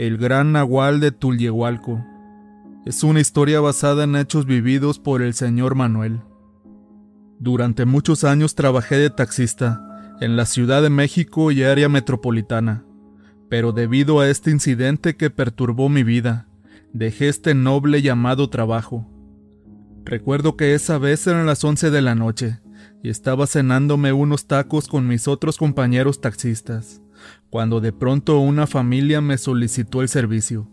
El Gran Nahual de Tulyehualco. Es una historia basada en hechos vividos por el señor Manuel. Durante muchos años trabajé de taxista en la Ciudad de México y área metropolitana, pero debido a este incidente que perturbó mi vida, dejé este noble llamado trabajo. Recuerdo que esa vez eran las 11 de la noche y estaba cenándome unos tacos con mis otros compañeros taxistas, cuando de pronto una familia me solicitó el servicio.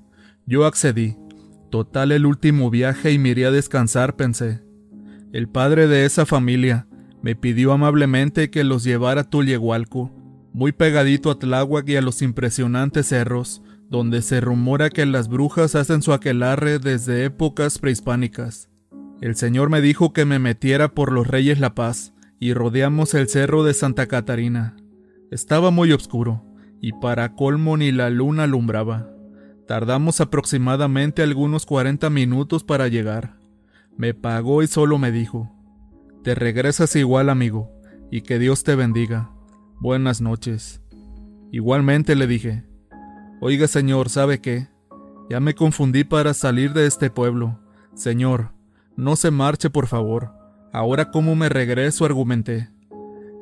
Yo accedí. Total el último viaje y me a descansar, pensé. El padre de esa familia me pidió amablemente que los llevara a Tulyehualco, muy pegadito a Tláhuac y a los impresionantes cerros, donde se rumora que las brujas hacen su aquelarre desde épocas prehispánicas. El señor me dijo que me metiera por los Reyes La Paz, y rodeamos el cerro de Santa Catarina. Estaba muy oscuro, y para colmo ni la luna alumbraba. Tardamos aproximadamente algunos 40 minutos para llegar. Me pagó y solo me dijo, Te regresas igual, amigo, y que Dios te bendiga. Buenas noches. Igualmente le dije, Oiga, señor, ¿sabe qué? Ya me confundí para salir de este pueblo. Señor, no se marche, por favor. Ahora cómo me regreso, argumenté.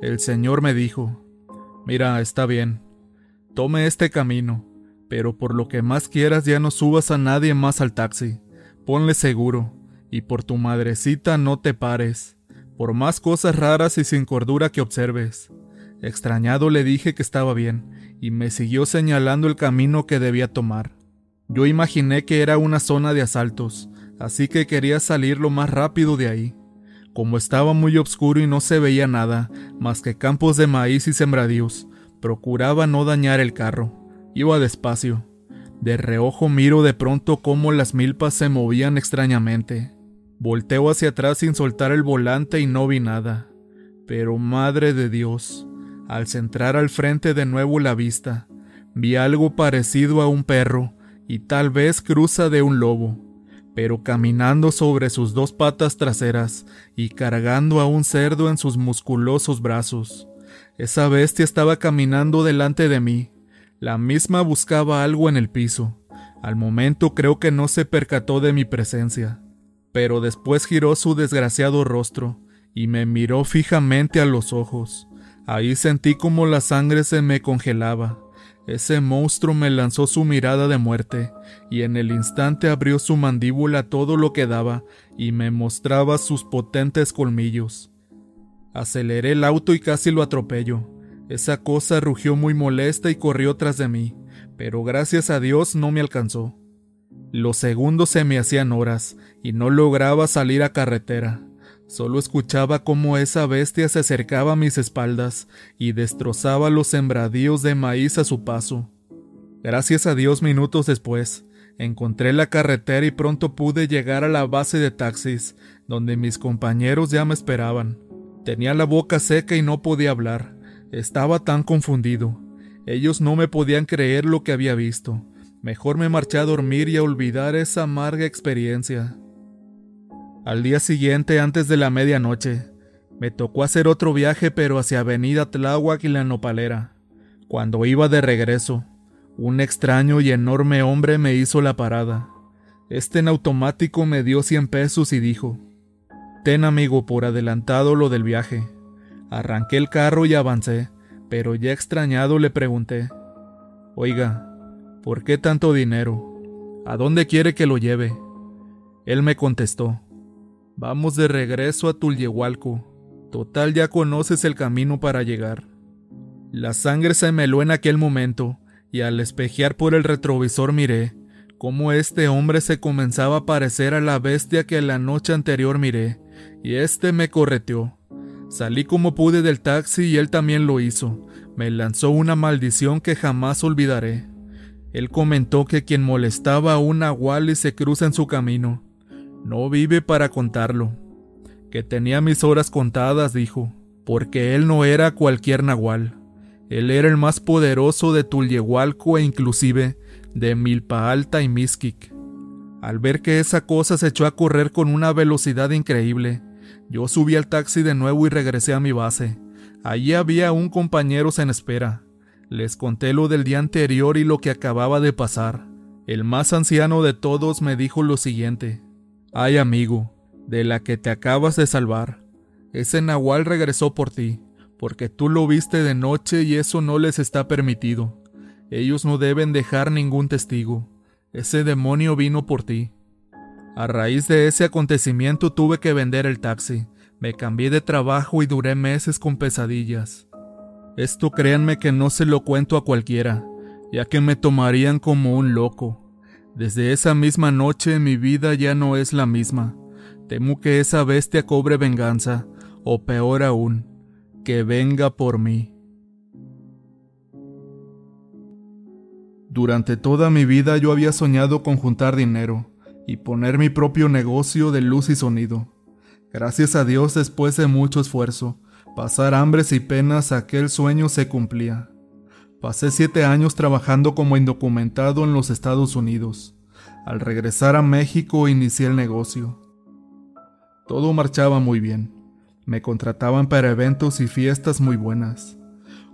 El señor me dijo, Mira, está bien. Tome este camino, pero por lo que más quieras ya no subas a nadie más al taxi. Ponle seguro, y por tu madrecita no te pares, por más cosas raras y sin cordura que observes. Extrañado le dije que estaba bien, y me siguió señalando el camino que debía tomar. Yo imaginé que era una zona de asaltos, así que quería salir lo más rápido de ahí. Como estaba muy oscuro y no se veía nada, más que campos de maíz y sembradíos, procuraba no dañar el carro. Iba despacio. De reojo miro de pronto cómo las milpas se movían extrañamente. Volteo hacia atrás sin soltar el volante y no vi nada. Pero madre de Dios, al centrar al frente de nuevo la vista, vi algo parecido a un perro y tal vez cruza de un lobo, pero caminando sobre sus dos patas traseras y cargando a un cerdo en sus musculosos brazos. Esa bestia estaba caminando delante de mí. La misma buscaba algo en el piso. Al momento creo que no se percató de mi presencia, pero después giró su desgraciado rostro y me miró fijamente a los ojos. Ahí sentí como la sangre se me congelaba. Ese monstruo me lanzó su mirada de muerte, y en el instante abrió su mandíbula todo lo que daba y me mostraba sus potentes colmillos. Aceleré el auto y casi lo atropello. Esa cosa rugió muy molesta y corrió tras de mí, pero gracias a Dios no me alcanzó. Los segundos se me hacían horas y no lograba salir a carretera. Solo escuchaba cómo esa bestia se acercaba a mis espaldas y destrozaba los sembradíos de maíz a su paso. Gracias a Dios minutos después, encontré la carretera y pronto pude llegar a la base de taxis, donde mis compañeros ya me esperaban. Tenía la boca seca y no podía hablar. Estaba tan confundido. Ellos no me podían creer lo que había visto. Mejor me marché a dormir y a olvidar esa amarga experiencia. Al día siguiente, antes de la medianoche, me tocó hacer otro viaje pero hacia Avenida Tláhuac y la Nopalera. Cuando iba de regreso, un extraño y enorme hombre me hizo la parada. Este en automático me dio cien pesos y dijo, Ten amigo por adelantado lo del viaje. Arranqué el carro y avancé, pero ya extrañado le pregunté, Oiga, ¿por qué tanto dinero? ¿A dónde quiere que lo lleve? Él me contestó, Vamos de regreso a Tulyehualco. Total ya conoces el camino para llegar. La sangre se me en aquel momento, y al espejear por el retrovisor miré cómo este hombre se comenzaba a parecer a la bestia que la noche anterior miré, y este me correteó. Salí como pude del taxi y él también lo hizo. Me lanzó una maldición que jamás olvidaré. Él comentó que quien molestaba a un nahual y se cruza en su camino, no vive para contarlo. Que tenía mis horas contadas, dijo, porque él no era cualquier nahual. Él era el más poderoso de Tulyehualco e inclusive de Milpa Alta y Mixquic. Al ver que esa cosa se echó a correr con una velocidad increíble, yo subí al taxi de nuevo y regresé a mi base. Allí había un compañeros en espera. Les conté lo del día anterior y lo que acababa de pasar. El más anciano de todos me dijo lo siguiente. Ay amigo, de la que te acabas de salvar. Ese nahual regresó por ti, porque tú lo viste de noche y eso no les está permitido. Ellos no deben dejar ningún testigo. Ese demonio vino por ti. A raíz de ese acontecimiento tuve que vender el taxi. Me cambié de trabajo y duré meses con pesadillas. Esto créanme que no se lo cuento a cualquiera, ya que me tomarían como un loco. Desde esa misma noche mi vida ya no es la misma. Temo que esa bestia cobre venganza, o peor aún, que venga por mí. Durante toda mi vida yo había soñado con juntar dinero y poner mi propio negocio de luz y sonido. Gracias a Dios después de mucho esfuerzo, pasar hambres y penas aquel sueño se cumplía. Pasé siete años trabajando como indocumentado en los Estados Unidos. Al regresar a México inicié el negocio. Todo marchaba muy bien. Me contrataban para eventos y fiestas muy buenas.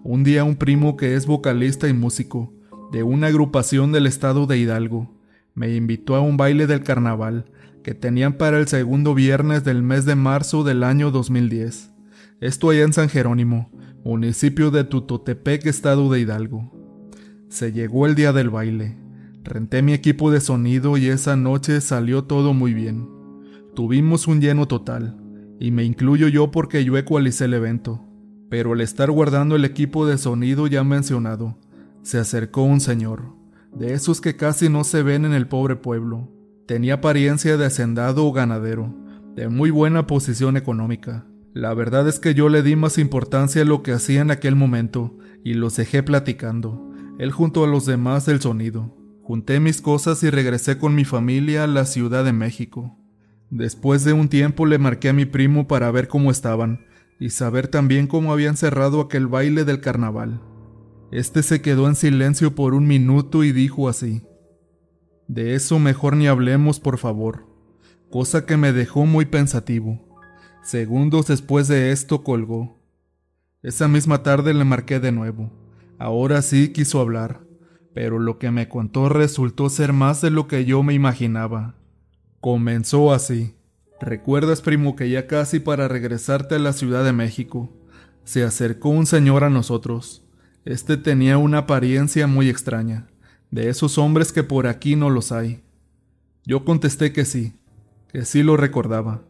Un día un primo que es vocalista y músico de una agrupación del estado de Hidalgo me invitó a un baile del carnaval que tenían para el segundo viernes del mes de marzo del año 2010. Esto allá en San Jerónimo, municipio de Tutotepec, estado de Hidalgo. Se llegó el día del baile. Renté mi equipo de sonido y esa noche salió todo muy bien. Tuvimos un lleno total, y me incluyo yo porque yo ecualicé el evento. Pero al estar guardando el equipo de sonido ya mencionado, se acercó un señor, de esos que casi no se ven en el pobre pueblo. Tenía apariencia de hacendado o ganadero, de muy buena posición económica. La verdad es que yo le di más importancia a lo que hacía en aquel momento y los dejé platicando, él junto a los demás del sonido. Junté mis cosas y regresé con mi familia a la Ciudad de México. Después de un tiempo le marqué a mi primo para ver cómo estaban y saber también cómo habían cerrado aquel baile del carnaval. Este se quedó en silencio por un minuto y dijo así, De eso mejor ni hablemos, por favor, cosa que me dejó muy pensativo. Segundos después de esto colgó. Esa misma tarde le marqué de nuevo. Ahora sí quiso hablar, pero lo que me contó resultó ser más de lo que yo me imaginaba. Comenzó así. ¿Recuerdas, primo, que ya casi para regresarte a la Ciudad de México, se acercó un señor a nosotros? Este tenía una apariencia muy extraña, de esos hombres que por aquí no los hay. Yo contesté que sí, que sí lo recordaba.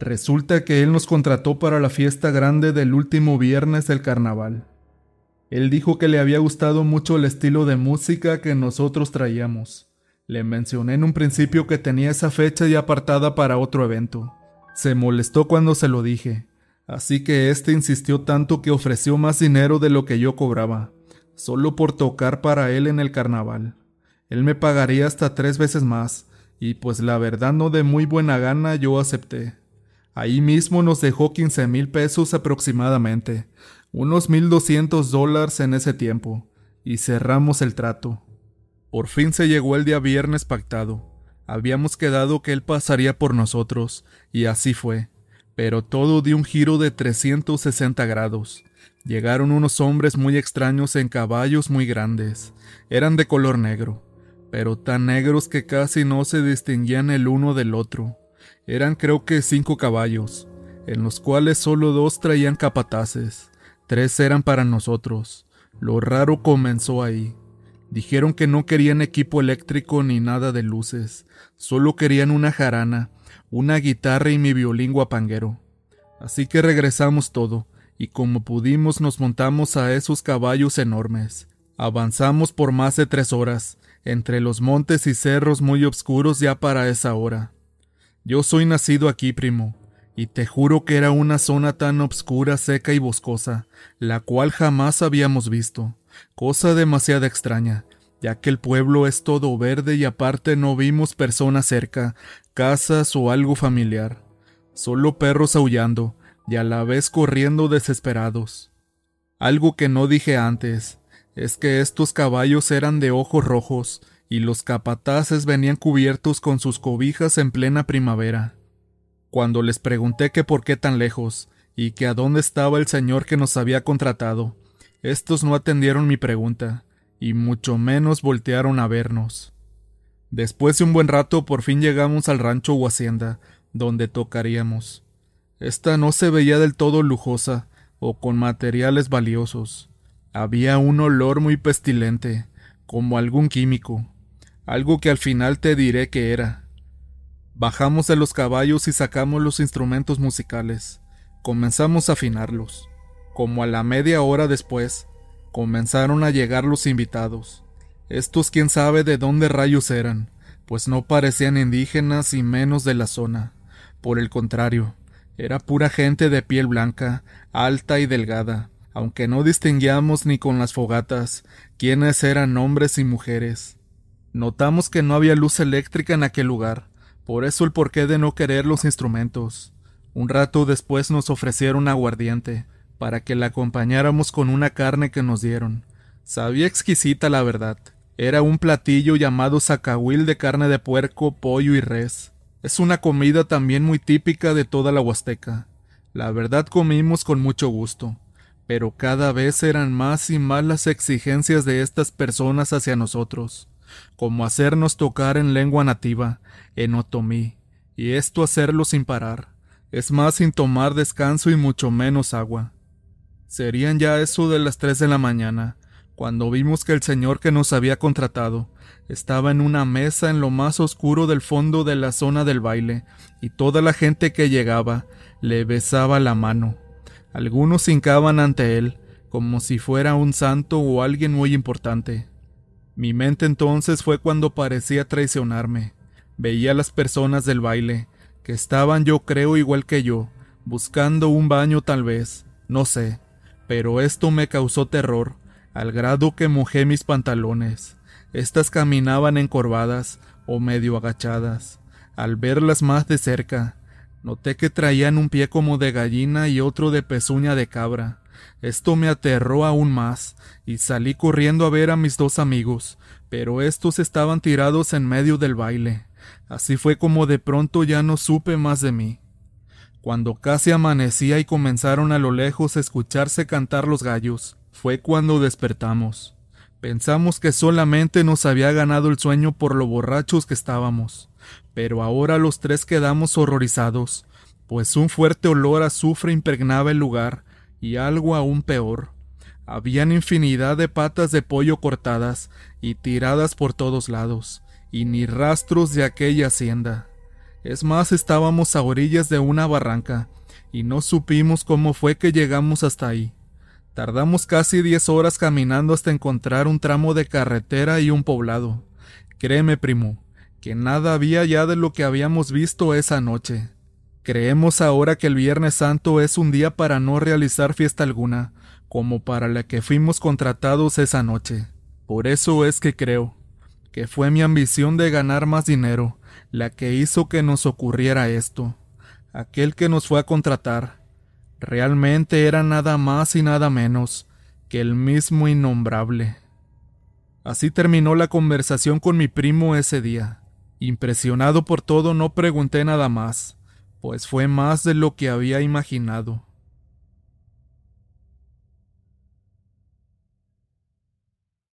Resulta que él nos contrató para la fiesta grande del último viernes del carnaval. Él dijo que le había gustado mucho el estilo de música que nosotros traíamos. Le mencioné en un principio que tenía esa fecha ya apartada para otro evento. Se molestó cuando se lo dije, Así que éste insistió tanto que ofreció más dinero de lo que yo cobraba, solo por tocar para él en el carnaval. Él me pagaría hasta tres veces más, y pues la verdad no de muy buena gana yo acepté. Ahí mismo nos dejó quince mil pesos aproximadamente, unos mil doscientos dólares en ese tiempo, y cerramos el trato. Por fin se llegó el día viernes pactado. Habíamos quedado que él pasaría por nosotros, y así fue pero todo dio un giro de 360 grados. Llegaron unos hombres muy extraños en caballos muy grandes. Eran de color negro, pero tan negros que casi no se distinguían el uno del otro. Eran creo que cinco caballos, en los cuales solo dos traían capataces. Tres eran para nosotros. Lo raro comenzó ahí. Dijeron que no querían equipo eléctrico ni nada de luces, solo querían una jarana una guitarra y mi violín guapanguero. Así que regresamos todo, y como pudimos nos montamos a esos caballos enormes. Avanzamos por más de tres horas, entre los montes y cerros muy oscuros ya para esa hora. Yo soy nacido aquí, primo, y te juro que era una zona tan obscura, seca y boscosa, la cual jamás habíamos visto, cosa demasiado extraña, ya que el pueblo es todo verde y aparte no vimos personas cerca, casas o algo familiar, solo perros aullando y a la vez corriendo desesperados. Algo que no dije antes es que estos caballos eran de ojos rojos y los capataces venían cubiertos con sus cobijas en plena primavera. Cuando les pregunté que por qué tan lejos y que a dónde estaba el señor que nos había contratado, estos no atendieron mi pregunta y mucho menos voltearon a vernos. Después de un buen rato por fin llegamos al rancho o hacienda, donde tocaríamos. Esta no se veía del todo lujosa o con materiales valiosos. Había un olor muy pestilente, como algún químico, algo que al final te diré que era. Bajamos de los caballos y sacamos los instrumentos musicales. Comenzamos a afinarlos. Como a la media hora después, comenzaron a llegar los invitados. Estos quién sabe de dónde rayos eran, pues no parecían indígenas y menos de la zona. Por el contrario, era pura gente de piel blanca, alta y delgada, aunque no distinguíamos ni con las fogatas quiénes eran hombres y mujeres. Notamos que no había luz eléctrica en aquel lugar, por eso el porqué de no querer los instrumentos. Un rato después nos ofrecieron aguardiente, para que la acompañáramos con una carne que nos dieron. Sabía exquisita la verdad. Era un platillo llamado zacahuil de carne de puerco, pollo y res. Es una comida también muy típica de toda la Huasteca. La verdad comimos con mucho gusto, pero cada vez eran más y más las exigencias de estas personas hacia nosotros como hacernos tocar en lengua nativa, en otomí, y esto hacerlo sin parar, es más sin tomar descanso y mucho menos agua. Serían ya eso de las tres de la mañana, cuando vimos que el señor que nos había contratado estaba en una mesa en lo más oscuro del fondo de la zona del baile, y toda la gente que llegaba le besaba la mano. Algunos hincaban ante él, como si fuera un santo o alguien muy importante. Mi mente entonces fue cuando parecía traicionarme. Veía a las personas del baile, que estaban yo creo igual que yo, buscando un baño tal vez, no sé, pero esto me causó terror, al grado que mojé mis pantalones. Estas caminaban encorvadas o medio agachadas. Al verlas más de cerca, noté que traían un pie como de gallina y otro de pezuña de cabra. Esto me aterró aún más, y salí corriendo a ver a mis dos amigos, pero estos estaban tirados en medio del baile. Así fue como de pronto ya no supe más de mí. Cuando casi amanecía y comenzaron a lo lejos a escucharse cantar los gallos, fue cuando despertamos. Pensamos que solamente nos había ganado el sueño por lo borrachos que estábamos, pero ahora los tres quedamos horrorizados, pues un fuerte olor a azufre impregnaba el lugar, y algo aún peor. Habían infinidad de patas de pollo cortadas y tiradas por todos lados, y ni rastros de aquella hacienda. Es más, estábamos a orillas de una barranca, y no supimos cómo fue que llegamos hasta ahí. Tardamos casi diez horas caminando hasta encontrar un tramo de carretera y un poblado. Créeme, primo, que nada había ya de lo que habíamos visto esa noche. Creemos ahora que el Viernes Santo es un día para no realizar fiesta alguna, como para la que fuimos contratados esa noche. Por eso es que creo que fue mi ambición de ganar más dinero la que hizo que nos ocurriera esto. Aquel que nos fue a contratar realmente era nada más y nada menos que el mismo innombrable. Así terminó la conversación con mi primo ese día. Impresionado por todo no pregunté nada más pues fue más de lo que había imaginado.